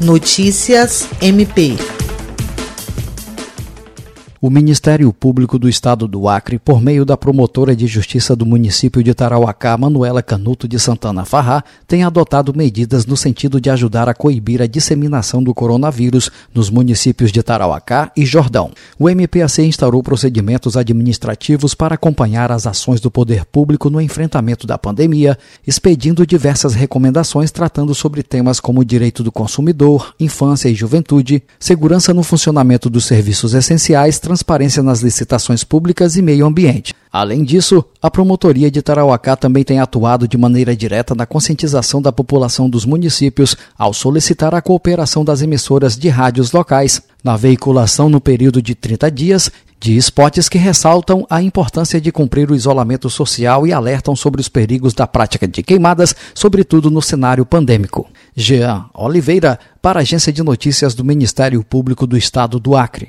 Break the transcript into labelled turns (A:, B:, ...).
A: Notícias MP
B: o Ministério Público do Estado do Acre, por meio da promotora de justiça do município de Tarauacá, Manuela Canuto de Santana Farrá, tem adotado medidas no sentido de ajudar a coibir a disseminação do coronavírus nos municípios de Tarauacá e Jordão. O MPAC instaurou procedimentos administrativos para acompanhar as ações do poder público no enfrentamento da pandemia, expedindo diversas recomendações tratando sobre temas como direito do consumidor, infância e juventude, segurança no funcionamento dos serviços essenciais, transparência nas licitações públicas e meio ambiente. Além disso, a promotoria de Tarauacá também tem atuado de maneira direta na conscientização da população dos municípios ao solicitar a cooperação das emissoras de rádios locais na veiculação no período de 30 dias de spots que ressaltam a importância de cumprir o isolamento social e alertam sobre os perigos da prática de queimadas, sobretudo no cenário pandêmico. Jean Oliveira, para a Agência de Notícias do Ministério Público do Estado do Acre.